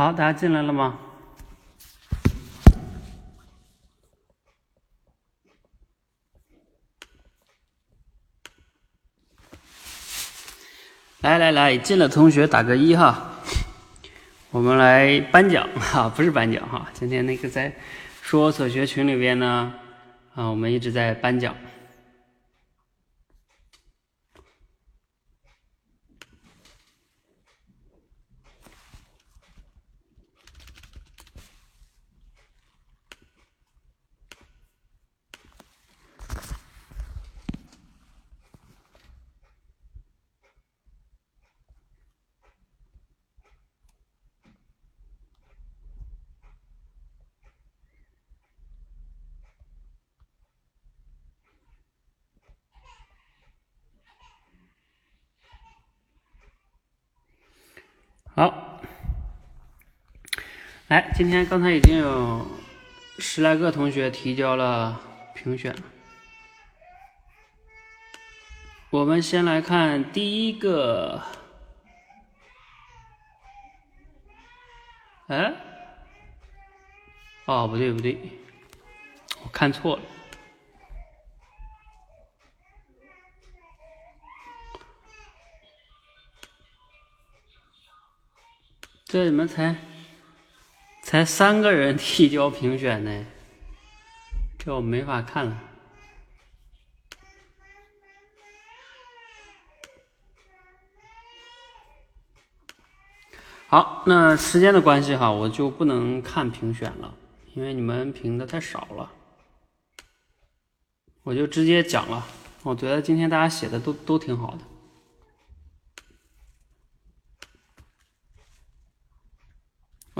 好，大家进来了吗？来来来，进了同学打个一哈。我们来颁奖 哈，不是颁奖哈，今天那个在说所学群里边呢，啊，我们一直在颁奖。好，来，今天刚才已经有十来个同学提交了评选我们先来看第一个，哎，哦，不对不对，我看错了。这怎么才才三个人提交评选呢？这我没法看了。好，那时间的关系哈，我就不能看评选了，因为你们评的太少了，我就直接讲了。我觉得今天大家写的都都挺好的。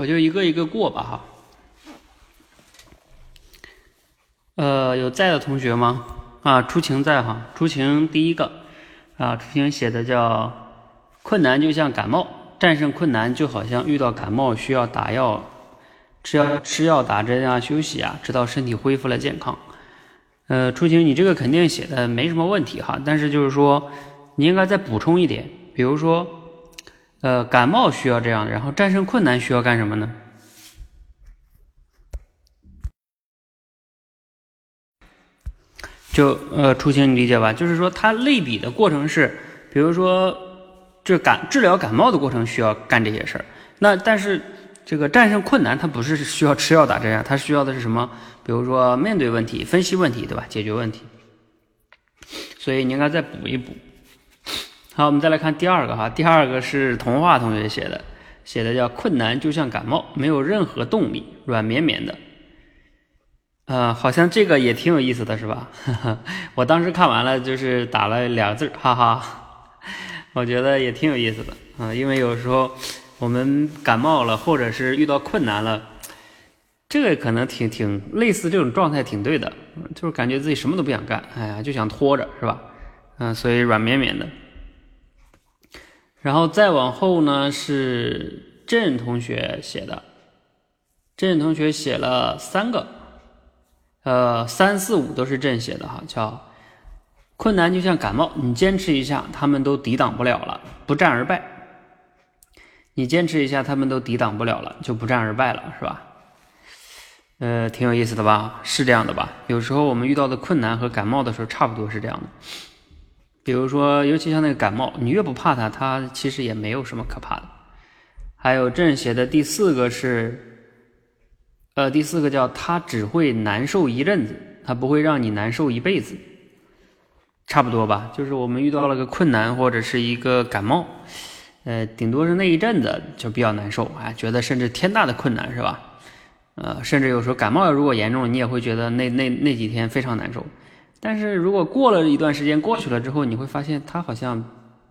我就一个一个过吧哈，呃，有在的同学吗？啊，出晴在哈，出晴第一个啊，出晴写的叫困难就像感冒，战胜困难就好像遇到感冒需要打药，吃药吃药打针啊，休息啊，直到身体恢复了健康。呃，出晴你这个肯定写的没什么问题哈，但是就是说你应该再补充一点，比如说。呃，感冒需要这样，然后战胜困难需要干什么呢？就呃，初心你理解吧？就是说，它类比的过程是，比如说，这感治疗感冒的过程需要干这些事儿。那但是这个战胜困难，它不是需要吃药打针啊，它需要的是什么？比如说面对问题、分析问题，对吧？解决问题。所以你应该再补一补。好，我们再来看第二个哈，第二个是童话同学写的，写的叫困难就像感冒，没有任何动力，软绵绵的。呃，好像这个也挺有意思的是吧？我当时看完了就是打了两个字，哈哈。我觉得也挺有意思的啊，因为有时候我们感冒了，或者是遇到困难了，这个可能挺挺类似这种状态，挺对的，就是感觉自己什么都不想干，哎呀，就想拖着是吧？嗯，所以软绵绵的。然后再往后呢，是郑同学写的，郑同学写了三个，呃，三四五都是郑写的哈，叫困难就像感冒，你坚持一下，他们都抵挡不了了，不战而败。你坚持一下，他们都抵挡不了了，就不战而败了，是吧？呃，挺有意思的吧？是这样的吧？有时候我们遇到的困难和感冒的时候，差不多是这样的。比如说，尤其像那个感冒，你越不怕它，它其实也没有什么可怕的。还有正写的第四个是，呃，第四个叫它只会难受一阵子，它不会让你难受一辈子，差不多吧？就是我们遇到了个困难或者是一个感冒，呃，顶多是那一阵子就比较难受，啊，觉得甚至天大的困难是吧？呃，甚至有时候感冒如果严重，你也会觉得那那那几天非常难受。但是如果过了一段时间过去了之后，你会发现它好像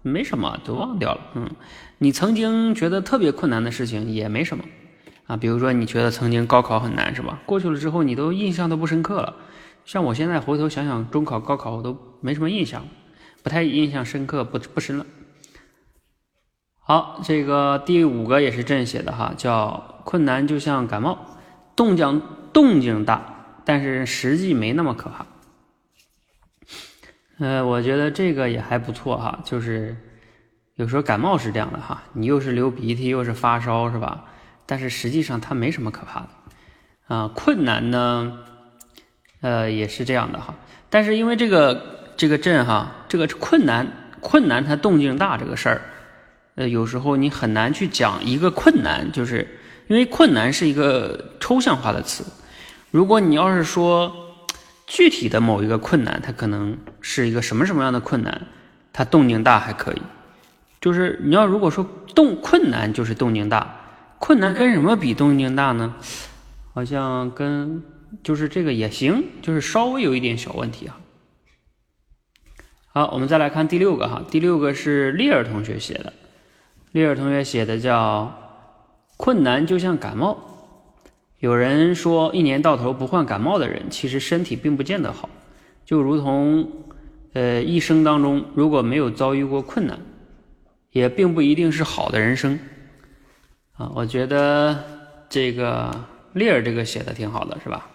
没什么，都忘掉了。嗯，你曾经觉得特别困难的事情也没什么啊。比如说你觉得曾经高考很难是吧？过去了之后你都印象都不深刻了。像我现在回头想想中考、高考，我都没什么印象，不太印象深刻，不不深了。好，这个第五个也是朕写的哈，叫困难就像感冒，动静动静大，但是实际没那么可怕。呃，我觉得这个也还不错哈，就是有时候感冒是这样的哈，你又是流鼻涕又是发烧是吧？但是实际上它没什么可怕的啊。困难呢，呃，也是这样的哈。但是因为这个这个镇哈，这个困难困难它动静大这个事儿，呃，有时候你很难去讲一个困难，就是因为困难是一个抽象化的词。如果你要是说具体的某一个困难，它可能是一个什么什么样的困难，它动静大还可以。就是你要如果说动困难就是动静大，困难跟什么比动静大呢？好像跟就是这个也行，就是稍微有一点小问题啊。好，我们再来看第六个哈，第六个是丽尔同学写的，丽尔同学写的叫困难就像感冒。有人说一年到头不患感冒的人，其实身体并不见得好，就如同呃一生当中如果没有遭遇过困难。也并不一定是好的人生啊，我觉得这个列尔这个写的挺好的，是吧？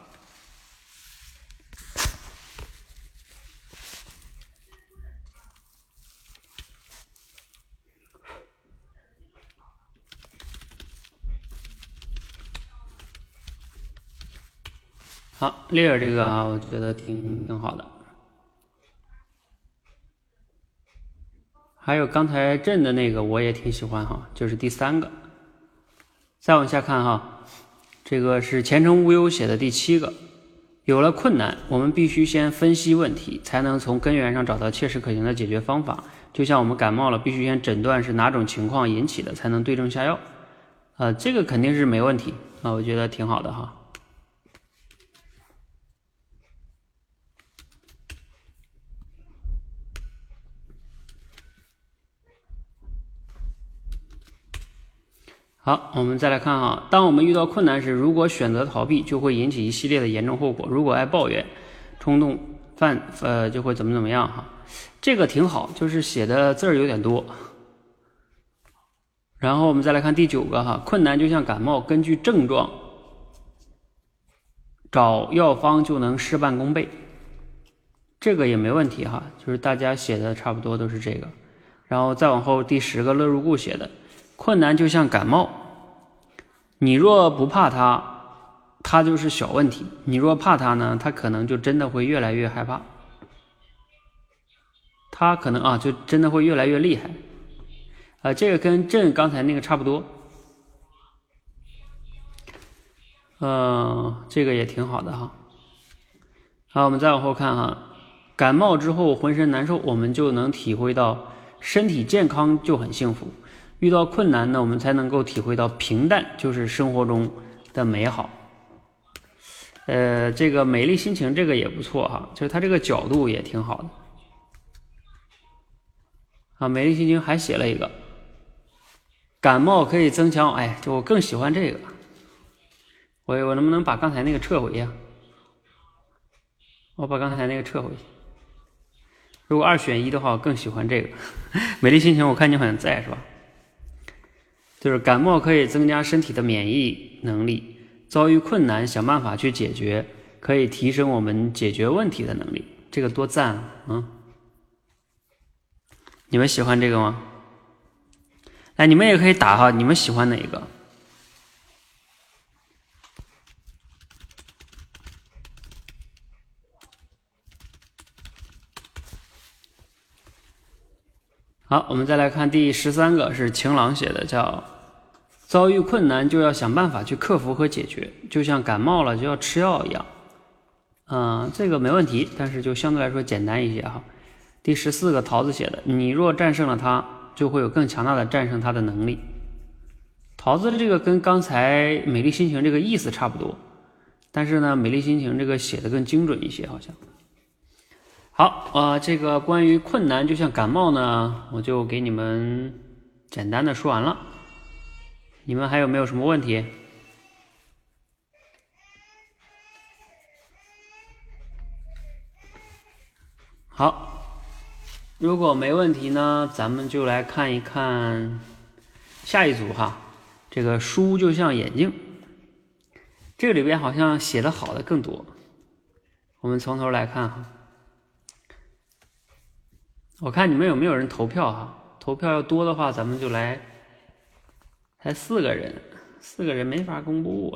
好，利尔这个啊，我觉得挺挺好的。还有刚才朕的那个我也挺喜欢哈，就是第三个。再往下看哈，这个是前程无忧写的第七个。有了困难，我们必须先分析问题，才能从根源上找到切实可行的解决方法。就像我们感冒了，必须先诊断是哪种情况引起的，才能对症下药。啊，这个肯定是没问题啊，我觉得挺好的哈。好，我们再来看哈，当我们遇到困难时，如果选择逃避，就会引起一系列的严重后果。如果爱抱怨、冲动犯，呃，就会怎么怎么样哈。这个挺好，就是写的字儿有点多。然后我们再来看第九个哈，困难就像感冒，根据症状找药方就能事半功倍。这个也没问题哈，就是大家写的差不多都是这个。然后再往后第十个乐入故写的。困难就像感冒，你若不怕它，它就是小问题；你若怕它呢，它可能就真的会越来越害怕。它可能啊，就真的会越来越厉害。啊，这个跟朕刚才那个差不多。嗯，这个也挺好的哈。好，我们再往后看哈，感冒之后浑身难受，我们就能体会到身体健康就很幸福。遇到困难呢，我们才能够体会到平淡就是生活中的美好。呃，这个美丽心情这个也不错哈，就是它这个角度也挺好的。啊，美丽心情还写了一个，感冒可以增强，哎，就我更喜欢这个。我我能不能把刚才那个撤回呀？我把刚才那个撤回。如果二选一的话，我更喜欢这个。美丽心情，我看你好像在是吧？就是感冒可以增加身体的免疫能力，遭遇困难想办法去解决，可以提升我们解决问题的能力，这个多赞啊！你们喜欢这个吗？哎，你们也可以打哈，你们喜欢哪一个？好，我们再来看第十三个，是晴朗写的，叫。遭遇困难就要想办法去克服和解决，就像感冒了就要吃药一样。嗯，这个没问题，但是就相对来说简单一些哈。第十四个桃子写的，你若战胜了它，就会有更强大的战胜它的能力。桃子的这个跟刚才美丽心情这个意思差不多，但是呢，美丽心情这个写的更精准一些，好像。好，呃，这个关于困难就像感冒呢，我就给你们简单的说完了。你们还有没有什么问题？好，如果没问题呢，咱们就来看一看下一组哈。这个书就像眼镜，这个里边好像写的好的更多。我们从头来看哈。我看你们有没有人投票哈？投票要多的话，咱们就来。才四个人，四个人没法公布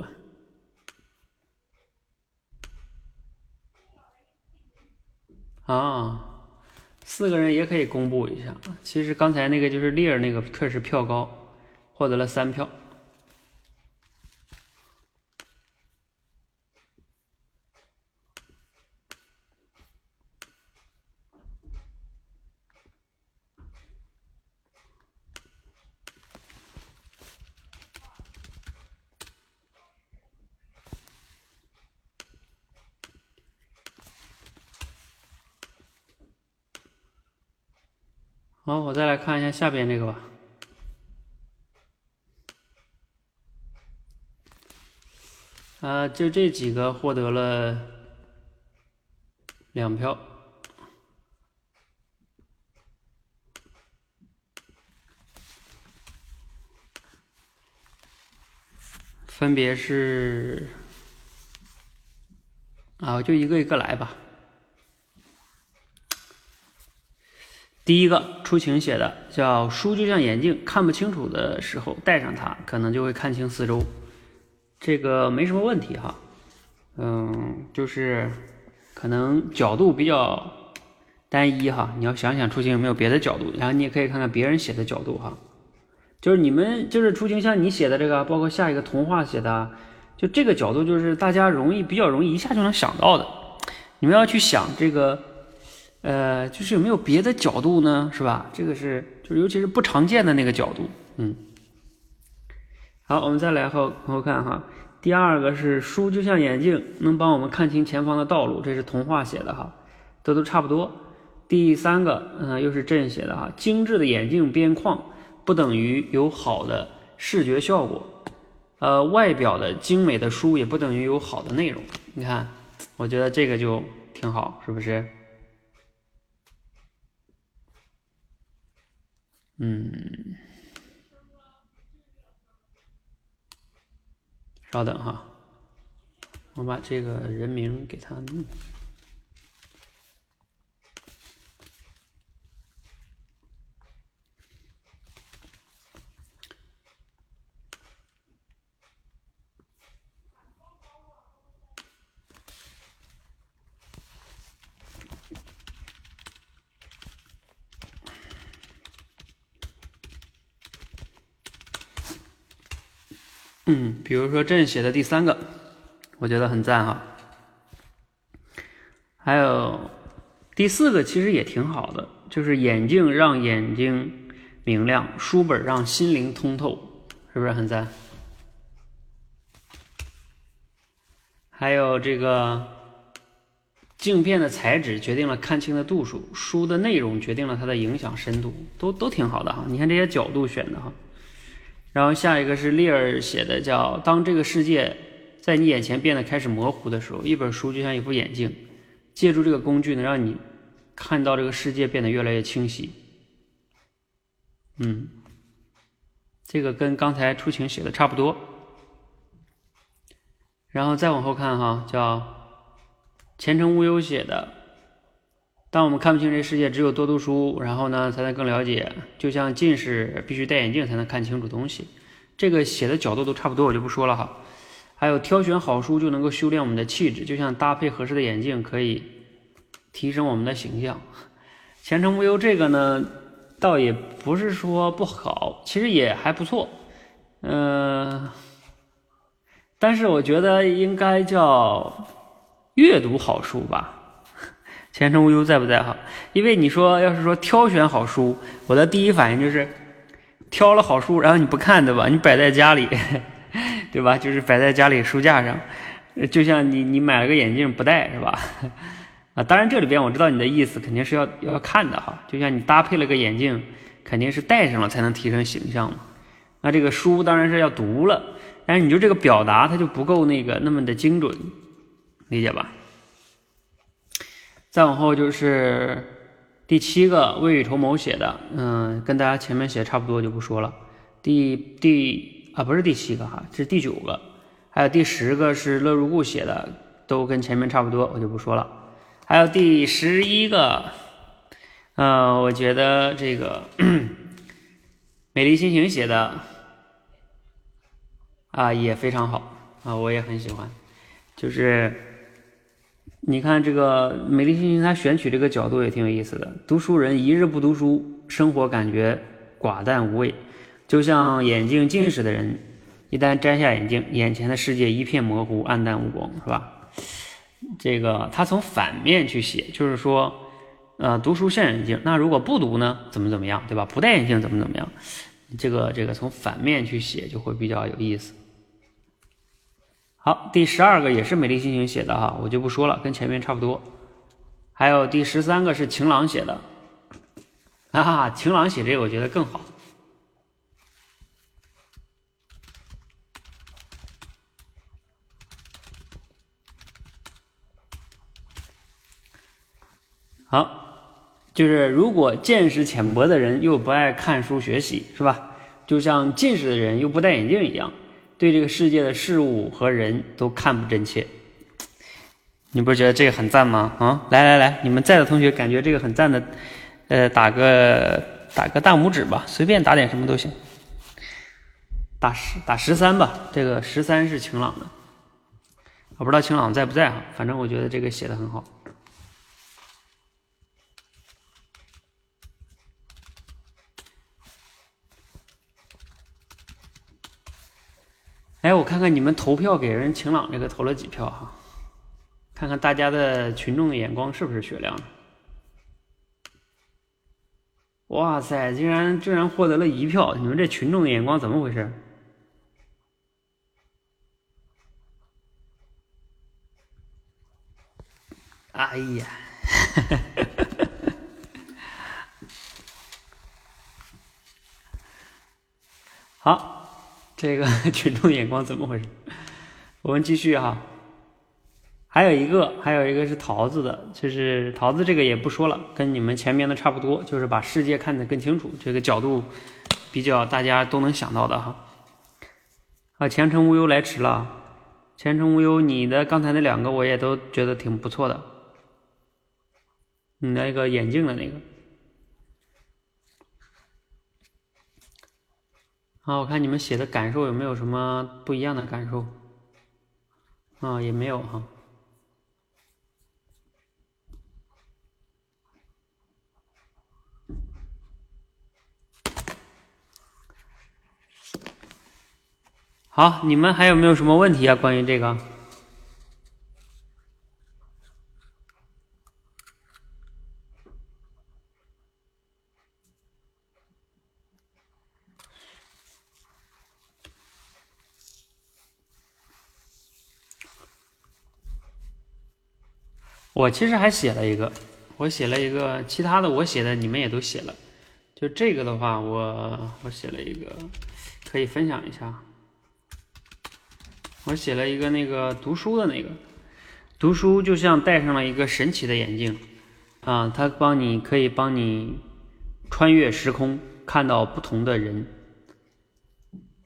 啊！啊，四个人也可以公布一下。其实刚才那个就是利尔那个确实票高，获得了三票。好，我再来看一下下边这个吧。啊，就这几个获得了两票，分别是啊，我就一个一个来吧。第一个出晴写的叫书就像眼镜，看不清楚的时候戴上它，可能就会看清四周。这个没什么问题哈，嗯，就是可能角度比较单一哈。你要想想出晴有没有别的角度，然后你也可以看看别人写的角度哈。就是你们就是出晴像你写的这个，包括下一个童话写的，就这个角度就是大家容易比较容易一下就能想到的。你们要去想这个。呃，就是有没有别的角度呢？是吧？这个是，就是尤其是不常见的那个角度。嗯，好，我们再来后后看哈。第二个是书就像眼镜，能帮我们看清前方的道路，这是童话写的哈，这都差不多。第三个，嗯，又是朕写的哈，精致的眼镜边框不等于有好的视觉效果，呃，外表的精美的书也不等于有好的内容。你看，我觉得这个就挺好，是不是？嗯，稍等哈，我把这个人名给他弄。嗯，比如说朕写的第三个，我觉得很赞哈。还有第四个其实也挺好的，就是眼镜让眼睛明亮，书本让心灵通透，是不是很赞？还有这个镜片的材质决定了看清的度数，书的内容决定了它的影响深度，都都挺好的哈。你看这些角度选的哈。然后下一个是利尔写的，叫“当这个世界在你眼前变得开始模糊的时候，一本书就像一副眼镜，借助这个工具能让你看到这个世界变得越来越清晰。”嗯，这个跟刚才出晴写的差不多。然后再往后看哈，叫前程无忧写的。当我们看不清这世界，只有多读书，然后呢，才能更了解。就像近视必须戴眼镜才能看清楚东西，这个写的角度都差不多，我就不说了哈。还有挑选好书就能够修炼我们的气质，就像搭配合适的眼镜可以提升我们的形象。前程无忧这个呢，倒也不是说不好，其实也还不错，嗯，但是我觉得应该叫阅读好书吧。前程无忧在不在哈？因为你说要是说挑选好书，我的第一反应就是挑了好书，然后你不看对吧？你摆在家里，对吧？就是摆在家里书架上，就像你你买了个眼镜不戴是吧？啊，当然这里边我知道你的意思，肯定是要要看的哈。就像你搭配了个眼镜，肯定是戴上了才能提升形象嘛。那这个书当然是要读了，但是你就这个表达它就不够那个那么的精准，理解吧？再往后就是第七个未雨绸缪写的，嗯，跟大家前面写的差不多，就不说了。第第啊不是第七个哈，这是第九个，还有第十个是乐如故写的，都跟前面差不多，我就不说了。还有第十一个，呃，我觉得这个美丽心情写的，啊也非常好啊，我也很喜欢。就是你看这个美丽心情，它选取这个角度也挺有意思的。读书人一日不读书，生活感觉寡淡无味，就像眼镜近视的人，一旦摘下眼镜，眼前的世界一片模糊，暗淡无光，是吧？这个他从反面去写，就是说，呃，读书像眼镜，那如果不读呢，怎么怎么样，对吧？不戴眼镜怎么怎么样？这个这个从反面去写就会比较有意思。好，第十二个也是美丽心情写的哈，我就不说了，跟前面差不多。还有第十三个是晴朗写的，哈哈，晴朗写这个我觉得更好。好，就是如果见识浅薄的人又不爱看书学习，是吧？就像近视的人又不戴眼镜一样，对这个世界的事物和人都看不真切。你不是觉得这个很赞吗？啊，来来来，你们在的同学感觉这个很赞的，呃，打个打个大拇指吧，随便打点什么都行。打十打十三吧，这个十三是晴朗的，我不知道晴朗在不在哈，反正我觉得这个写的很好。哎，我看看你们投票给人晴朗这个投了几票哈，看看大家的群众的眼光是不是雪亮？哇塞，竟然竟然获得了一票！你们这群众的眼光怎么回事？哎呀，好。这个 群众眼光怎么回事？我们继续哈，还有一个，还有一个是桃子的，就是桃子这个也不说了，跟你们前面的差不多，就是把世界看得更清楚，这个角度比较大家都能想到的哈。啊，前程无忧来迟了，前程无忧，你的刚才那两个我也都觉得挺不错的，你那个眼镜的那个。啊，我看你们写的感受有没有什么不一样的感受？啊，也没有哈。好，你们还有没有什么问题啊？关于这个？我其实还写了一个，我写了一个其他的，我写的你们也都写了。就这个的话，我我写了一个，可以分享一下。我写了一个那个读书的那个，读书就像戴上了一个神奇的眼镜啊，它帮你可以帮你穿越时空，看到不同的人。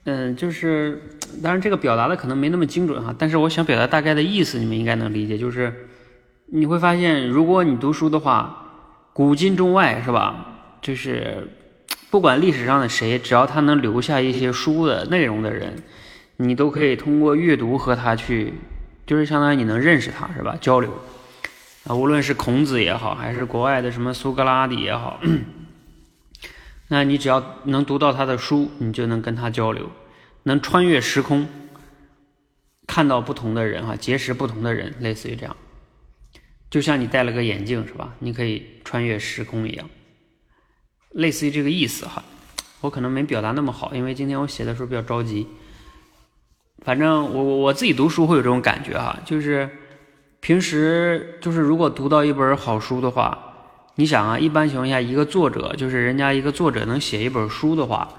嗯，就是当然这个表达的可能没那么精准哈，但是我想表达大概的意思，你们应该能理解，就是。你会发现，如果你读书的话，古今中外是吧？就是不管历史上的谁，只要他能留下一些书的内容的人，你都可以通过阅读和他去，就是相当于你能认识他是吧？交流啊，无论是孔子也好，还是国外的什么苏格拉底也好，那你只要能读到他的书，你就能跟他交流，能穿越时空，看到不同的人哈，结识不同的人，类似于这样。就像你戴了个眼镜是吧？你可以穿越时空一样，类似于这个意思哈。我可能没表达那么好，因为今天我写的时候比较着急。反正我我我自己读书会有这种感觉哈，就是平时就是如果读到一本好书的话，你想啊，一般情况下一个作者就是人家一个作者能写一本书的话，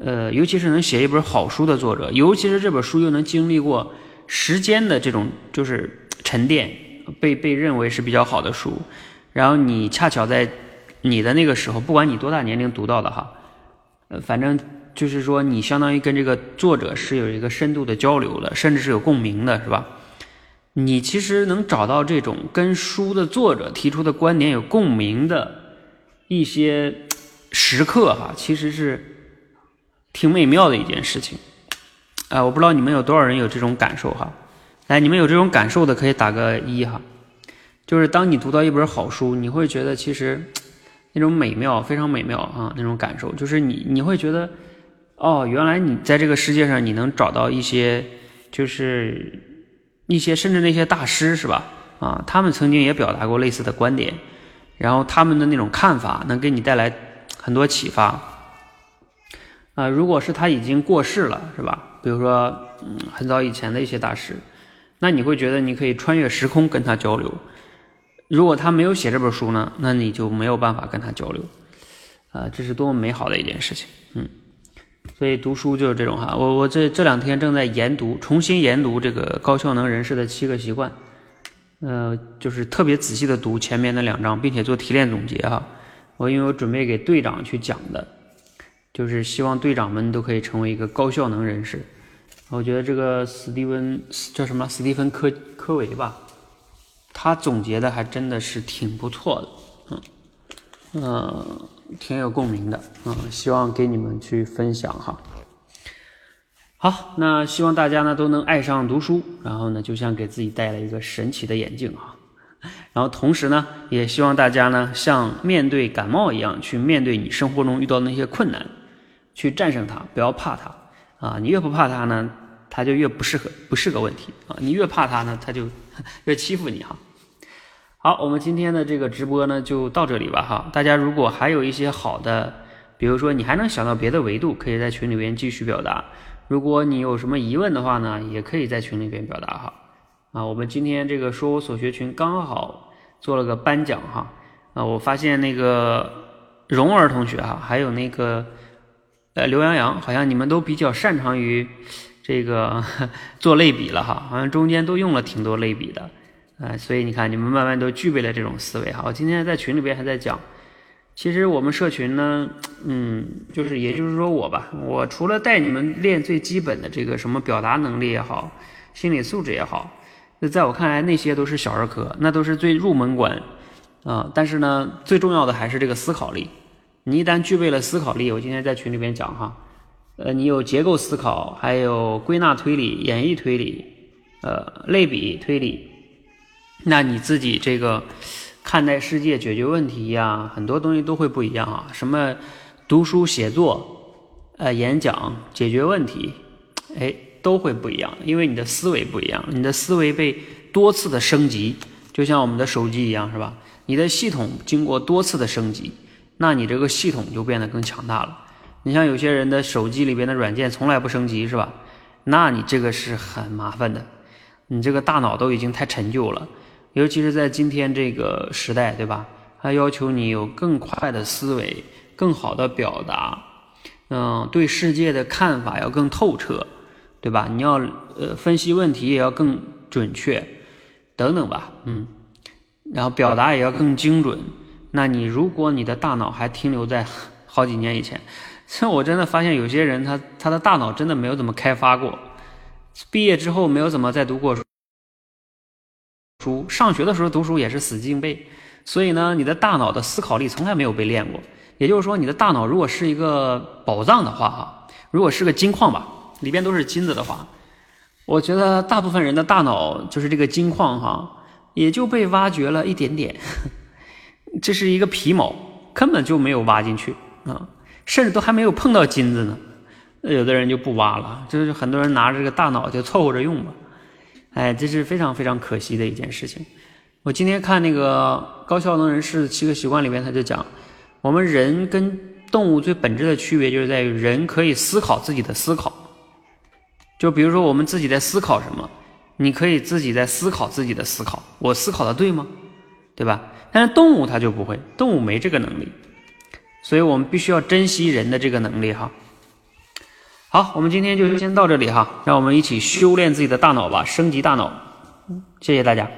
呃，尤其是能写一本好书的作者，尤其是这本书又能经历过时间的这种就是沉淀。被被认为是比较好的书，然后你恰巧在你的那个时候，不管你多大年龄读到的哈，呃，反正就是说你相当于跟这个作者是有一个深度的交流了，甚至是有共鸣的，是吧？你其实能找到这种跟书的作者提出的观点有共鸣的一些时刻哈，其实是挺美妙的一件事情。啊，我不知道你们有多少人有这种感受哈。来，你们有这种感受的可以打个一哈。就是当你读到一本好书，你会觉得其实那种美妙，非常美妙啊，那种感受，就是你你会觉得，哦，原来你在这个世界上你能找到一些，就是一些甚至那些大师是吧？啊，他们曾经也表达过类似的观点，然后他们的那种看法能给你带来很多启发。啊，如果是他已经过世了是吧？比如说，嗯，很早以前的一些大师，那你会觉得你可以穿越时空跟他交流。如果他没有写这本书呢，那你就没有办法跟他交流，啊，这是多么美好的一件事情，嗯，所以读书就是这种哈，我我这这两天正在研读，重新研读这个高效能人士的七个习惯，呃，就是特别仔细的读前面的两章，并且做提炼总结哈，我因为我准备给队长去讲的，就是希望队长们都可以成为一个高效能人士，我觉得这个史蒂文叫什么史蒂芬科科维吧。他总结的还真的是挺不错的，嗯，嗯，挺有共鸣的，嗯，希望给你们去分享哈。好，那希望大家呢都能爱上读书，然后呢就像给自己戴了一个神奇的眼镜哈，然后同时呢也希望大家呢像面对感冒一样去面对你生活中遇到的那些困难，去战胜它，不要怕它啊，你越不怕它呢。他就越不适合，不是个问题啊！你越怕他呢，他就 越欺负你哈。好，我们今天的这个直播呢就到这里吧哈。大家如果还有一些好的，比如说你还能想到别的维度，可以在群里边继续表达。如果你有什么疑问的话呢，也可以在群里边表达哈。啊，我们今天这个说我所学群刚好做了个颁奖哈。啊，我发现那个蓉儿同学哈，还有那个呃刘洋洋，好像你们都比较擅长于。这个 做类比了哈，好像中间都用了挺多类比的，呃，所以你看你们慢慢都具备了这种思维哈。我今天在群里边还在讲，其实我们社群呢，嗯，就是也就是说我吧，我除了带你们练最基本的这个什么表达能力也好，心理素质也好，那在我看来那些都是小儿科，那都是最入门关啊。但是呢，最重要的还是这个思考力。你一旦具备了思考力，我今天在群里边讲哈。呃，你有结构思考，还有归纳推理、演绎推理，呃，类比推理，那你自己这个看待世界、解决问题呀，很多东西都会不一样啊。什么读书写作、呃，演讲、解决问题，哎，都会不一样，因为你的思维不一样，你的思维被多次的升级，就像我们的手机一样，是吧？你的系统经过多次的升级，那你这个系统就变得更强大了。你像有些人的手机里边的软件从来不升级是吧？那你这个是很麻烦的，你这个大脑都已经太陈旧了，尤其是在今天这个时代，对吧？它要求你有更快的思维，更好的表达，嗯，对世界的看法要更透彻，对吧？你要呃分析问题也要更准确，等等吧，嗯，然后表达也要更精准。那你如果你的大脑还停留在好几年以前。这 我真的发现有些人，他他的大脑真的没有怎么开发过，毕业之后没有怎么再读过书，上学的时候读书也是死记硬背，所以呢，你的大脑的思考力从来没有被练过。也就是说，你的大脑如果是一个宝藏的话，哈，如果是个金矿吧，里边都是金子的话，我觉得大部分人的大脑就是这个金矿，哈，也就被挖掘了一点点，这是一个皮毛，根本就没有挖进去啊。甚至都还没有碰到金子呢，那有的人就不挖了，就是很多人拿着这个大脑就凑合着用吧，哎，这是非常非常可惜的一件事情。我今天看那个高效能人士七个习惯里面，他就讲，我们人跟动物最本质的区别就是在于人可以思考自己的思考，就比如说我们自己在思考什么，你可以自己在思考自己的思考，我思考的对吗？对吧？但是动物它就不会，动物没这个能力。所以我们必须要珍惜人的这个能力哈。好，我们今天就先到这里哈，让我们一起修炼自己的大脑吧，升级大脑。谢谢大家。